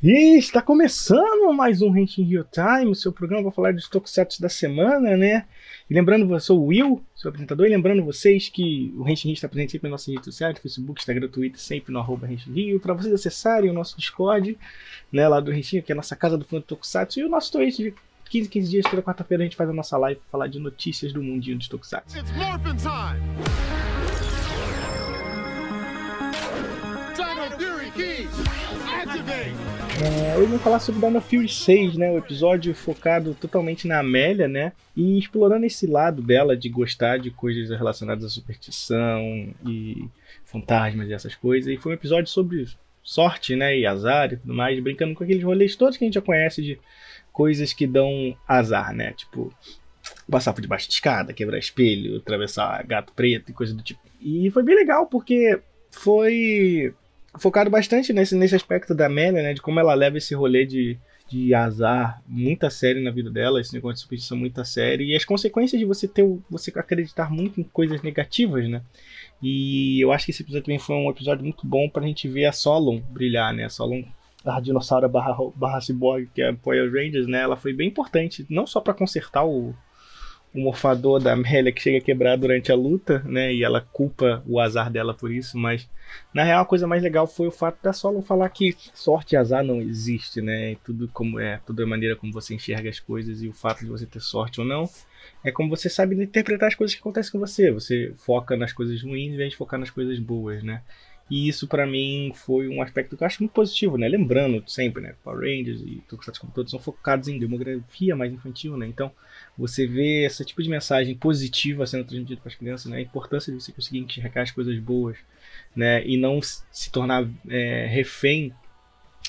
E está começando mais um Henshin Real Time, o seu programa para falar dos tokusatsu da semana, né? E lembrando, eu sou o Will, seu apresentador, e lembrando vocês que o Henshin está presente sempre nas nossas redes sociais, Facebook, Instagram, Twitter, sempre no arroba Rio, para vocês acessarem o nosso Discord, né, lá do Henshin, que é a nossa casa do fã do tokusatsu, e o nosso Twitch de 15, 15 dias, toda quarta-feira a gente faz a nossa live para falar de notícias do mundinho de tokusatsu. It's morphin' time! Dino Fury Key! Activate! É, hoje vamos falar sobre Fury 6, né? O episódio focado totalmente na Amélia, né? E explorando esse lado dela de gostar de coisas relacionadas à superstição e fantasmas e essas coisas. E foi um episódio sobre sorte, né? E azar e tudo mais, brincando com aqueles rolês todos que a gente já conhece de coisas que dão azar, né? Tipo, passar por debaixo de escada, quebrar espelho, atravessar gato preto e coisa do tipo. E foi bem legal porque foi focado bastante nesse, nesse aspecto da Amélia, né? De como ela leva esse rolê de, de azar muito a sério na vida dela, esse negócio de superstição muito a sério, e as consequências de você ter você acreditar muito em coisas negativas, né? E eu acho que esse episódio também foi um episódio muito bom pra gente ver a Solon brilhar, né? A Solon a dinossauro barra, barra cyborg, que é a Power Rangers, né? Ela foi bem importante, não só para consertar o, o morfador da Amélia que chega a quebrar durante a luta, né? E ela culpa o azar dela por isso, mas na real a coisa mais legal foi o fato da Solon falar que sorte e azar não existe, né? E tudo como é, tudo é maneira como você enxerga as coisas e o fato de você ter sorte ou não é como você sabe interpretar as coisas que acontecem com você. Você foca nas coisas ruins em vez de focar nas coisas boas, né? E isso para mim foi um aspecto que eu acho muito positivo, né? Lembrando sempre, né? Power Rangers e Tokusatsu como todos são focados em demografia mais infantil, né? Então você vê esse tipo de mensagem positiva sendo transmitida para as crianças, né? A importância de você conseguir enxergar as coisas boas, né? E não se tornar é, refém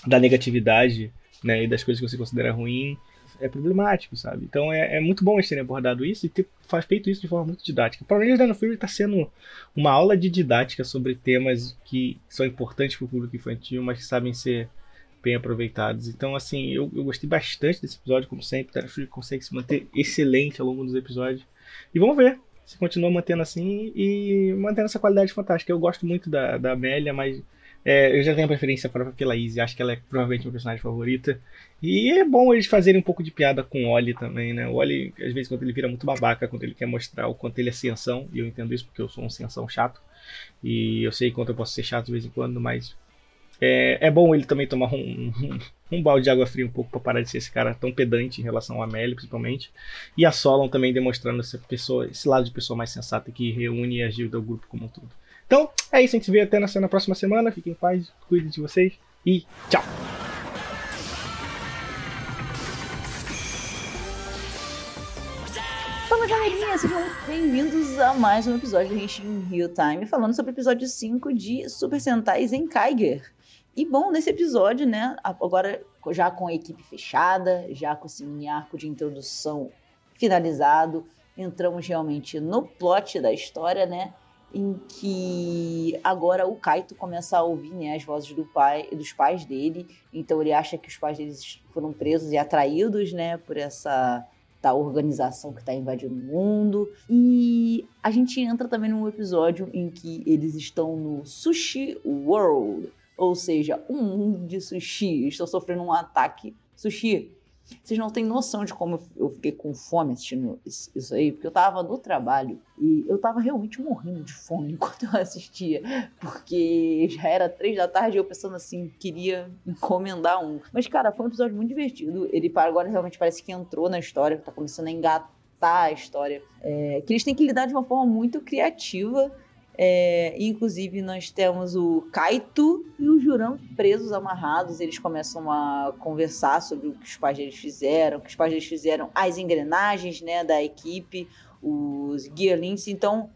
da negatividade, né? E das coisas que você considera ruim é problemático, sabe? Então é, é muito bom eles terem abordado isso e ter faz feito isso de forma muito didática. Para mim, Dino Fury está sendo uma aula de didática sobre temas que são importantes para o público infantil, mas que sabem ser bem aproveitados. Então, assim, eu, eu gostei bastante desse episódio, como sempre. Dino Fury consegue se manter excelente ao longo dos episódios. E vamos ver se continua mantendo assim e mantendo essa qualidade fantástica. Eu gosto muito da, da Amélia, mas é, eu já tenho preferência própria pela Izzy, acho que ela é provavelmente meu personagem favorita. E é bom eles fazerem um pouco de piada com o Oli também, né? O Oli, às vezes, quando ele vira muito babaca, quando ele quer mostrar o quanto ele é cienção, e eu entendo isso porque eu sou um cienção chato. E eu sei quanto eu posso ser chato de vez em quando, mas é, é bom ele também tomar um, um, um, balde de água fria um pouco para parar de ser esse cara tão pedante em relação a Amélie, principalmente. E a Solon também demonstrando essa pessoa, esse lado de pessoa mais sensata que reúne e ajuda o grupo como um todo. Então, é isso. A gente se vê até na, na próxima semana. Fiquem em paz, cuidem de vocês e tchau! Fala galerinha, sejam bem-vindos a mais um episódio do Henshin Real Time, falando sobre o episódio 5 de Super Sentai Zenkaiger. E bom, nesse episódio, né, agora já com a equipe fechada, já com esse mini arco de introdução finalizado, entramos realmente no plot da história, né? Em que agora o Kaito começa a ouvir né, as vozes do pai, dos pais dele, então ele acha que os pais deles foram presos e atraídos né, por essa da organização que está invadindo o mundo. E a gente entra também num episódio em que eles estão no Sushi World, ou seja, um mundo de sushi. Estão sofrendo um ataque sushi vocês não têm noção de como eu fiquei com fome assistindo isso aí, porque eu tava no trabalho e eu tava realmente morrendo de fome enquanto eu assistia, porque já era três da tarde e eu pensando assim, queria encomendar um. Mas, cara, foi um episódio muito divertido. Ele agora realmente parece que entrou na história, tá começando a engatar a história. É, que eles têm que lidar de uma forma muito criativa é, inclusive, nós temos o Kaito e o Juran presos, amarrados. Eles começam a conversar sobre o que os pais deles fizeram, o que os pais deles fizeram, as engrenagens né, da equipe, os Gearlings. Então,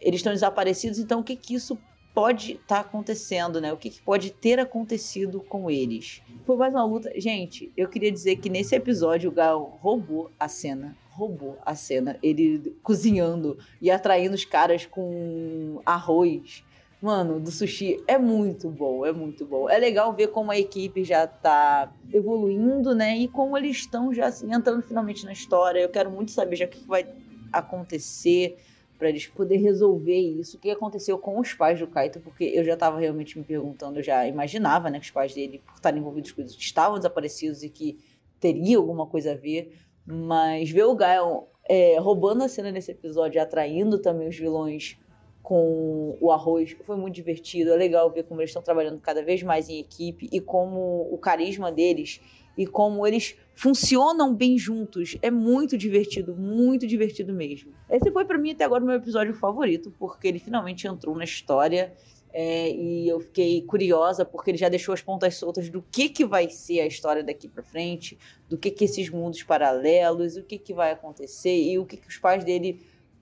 eles estão desaparecidos. Então, o que, que isso pode estar tá acontecendo, né? O que, que, pode ter acontecido com eles. Foi mais uma luta. Gente, eu queria dizer que nesse episódio o Gal roubou a cena roubou a cena. Ele cozinhando e atraindo os caras com arroz. Mano, do sushi é muito bom, é muito bom. É legal ver como a equipe já tá evoluindo, né? E como eles estão já assim, entrando finalmente na história. Eu quero muito saber já o que vai acontecer para eles poder resolver isso. O que aconteceu com os pais do Kaito, porque eu já estava realmente me perguntando, eu já imaginava, né, que os pais dele, por estarem envolvidos com isso, estavam desaparecidos e que teria alguma coisa a ver. Mas ver o Gael é, roubando a cena nesse episódio, atraindo também os vilões com o arroz, foi muito divertido. É legal ver como eles estão trabalhando cada vez mais em equipe e como o carisma deles e como eles funcionam bem juntos. É muito divertido, muito divertido mesmo. Esse foi para mim até agora o meu episódio favorito, porque ele finalmente entrou na história. É, e eu fiquei curiosa porque ele já deixou as pontas soltas do que, que vai ser a história daqui para frente, do que, que esses mundos paralelos, o que, que vai acontecer e o que, que os pais dele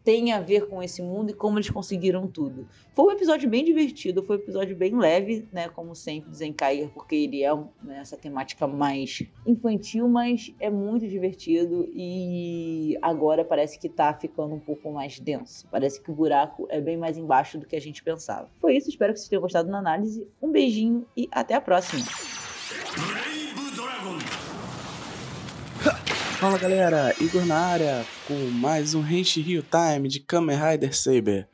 tem a ver com esse mundo e como eles conseguiram tudo. Foi um episódio bem divertido, foi um episódio bem leve, né? Como sempre, Zenkaia, porque ele é né, essa temática mais infantil, mas é muito divertido e agora parece que tá ficando um pouco mais denso. Parece que o buraco é bem mais embaixo do que a gente pensava. Foi isso, espero que vocês tenham gostado da análise. Um beijinho e até a próxima! Fala galera, Igor na área com mais um Henshin Rio Time de Kamen Rider Saber.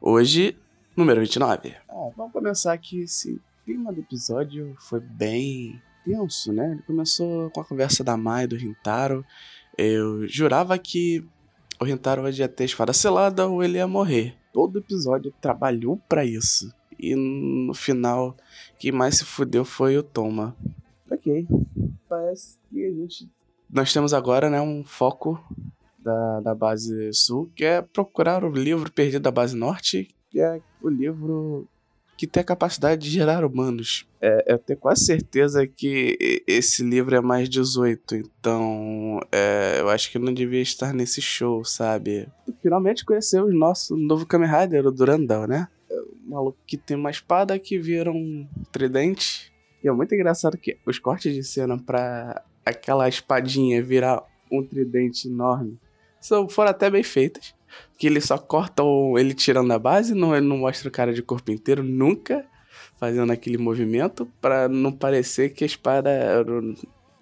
Hoje, número 29. Ah, vamos começar aqui. Esse clima do episódio foi bem tenso, né? Ele começou com a conversa da Mai do Rintaro. Eu jurava que o Rintaro ia ter espada selada ou ele ia morrer. Todo episódio trabalhou para isso. E no final, quem mais se fudeu foi o Toma. Ok. Parece que a gente nós temos agora né, um foco da, da base sul, que é procurar o livro perdido da base norte, que é o livro que tem a capacidade de gerar humanos. É, eu tenho quase certeza que esse livro é mais 18, então é, eu acho que não devia estar nesse show, sabe? Finalmente conhecemos nosso novo Kamen Rider, o Durandal, né? É um maluco que tem uma espada que vira um tridente. E é muito engraçado que os cortes de cena para aquela espadinha virar um tridente enorme são, foram até bem feitas. Que ele só corta o, ele tirando a base, não, ele não mostra o cara de corpo inteiro nunca fazendo aquele movimento para não parecer que a espada era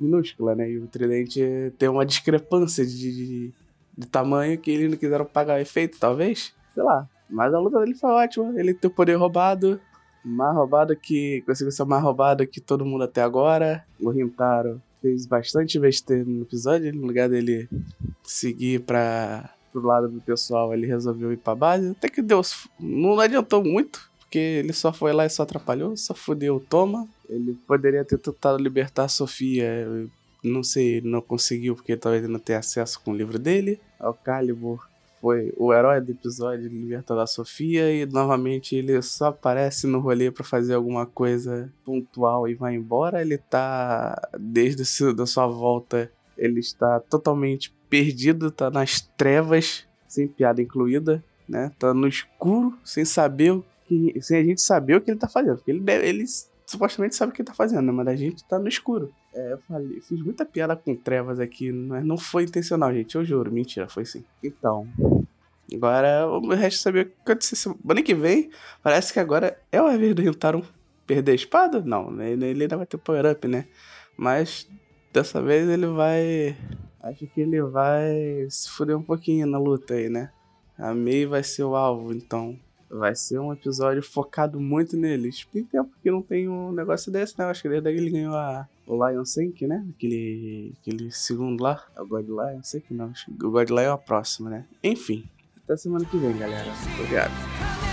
minúscula, né? E o tridente tem uma discrepância de, de, de tamanho que eles não quiseram pagar o efeito, talvez. Sei lá. Mas a luta dele foi ótima. Ele tem o poder roubado. Mais roubado que. Conseguiu ser mais roubado que todo mundo até agora. O Rintaro fez bastante besteira no episódio. No lugar dele seguir para pro lado do pessoal, ele resolveu ir pra base. Até que Deus não adiantou muito, porque ele só foi lá e só atrapalhou, só fudeu o Toma. Ele poderia ter tentado libertar a Sofia, não sei, não conseguiu porque talvez ele não tenha acesso com o livro dele. O Calibur foi o herói do episódio libertando a Sofia e novamente ele só aparece no rolê para fazer alguma coisa pontual e vai embora. Ele tá desde a sua volta, ele está totalmente perdido, tá nas trevas, sem piada incluída, né? Tá no escuro, sem saber o que, sem a gente saber o que ele tá fazendo, porque ele ele supostamente sabe o que ele tá fazendo, né? mas a gente tá no escuro. É, eu falei, fiz muita piada com trevas aqui, mas não foi intencional, gente. Eu juro, mentira, foi sim. Então. Agora o resto saber o que aconteceu semana que vem. Parece que agora é o vez do Rintaro perder a espada? Não, né? ele ainda vai ter power up, né? Mas dessa vez ele vai. Acho que ele vai se fuder um pouquinho na luta aí, né? A Mei vai ser o alvo, então vai ser um episódio focado muito neles. Tem tempo que não tem um negócio desse, né? Acho que desde que ele ganhou a, o Lion Sync, né? Aquele, aquele segundo lá. É o God Lion Sync, não. O God Lion é a próxima, né? Enfim. Até semana que vem, galera. Obrigado.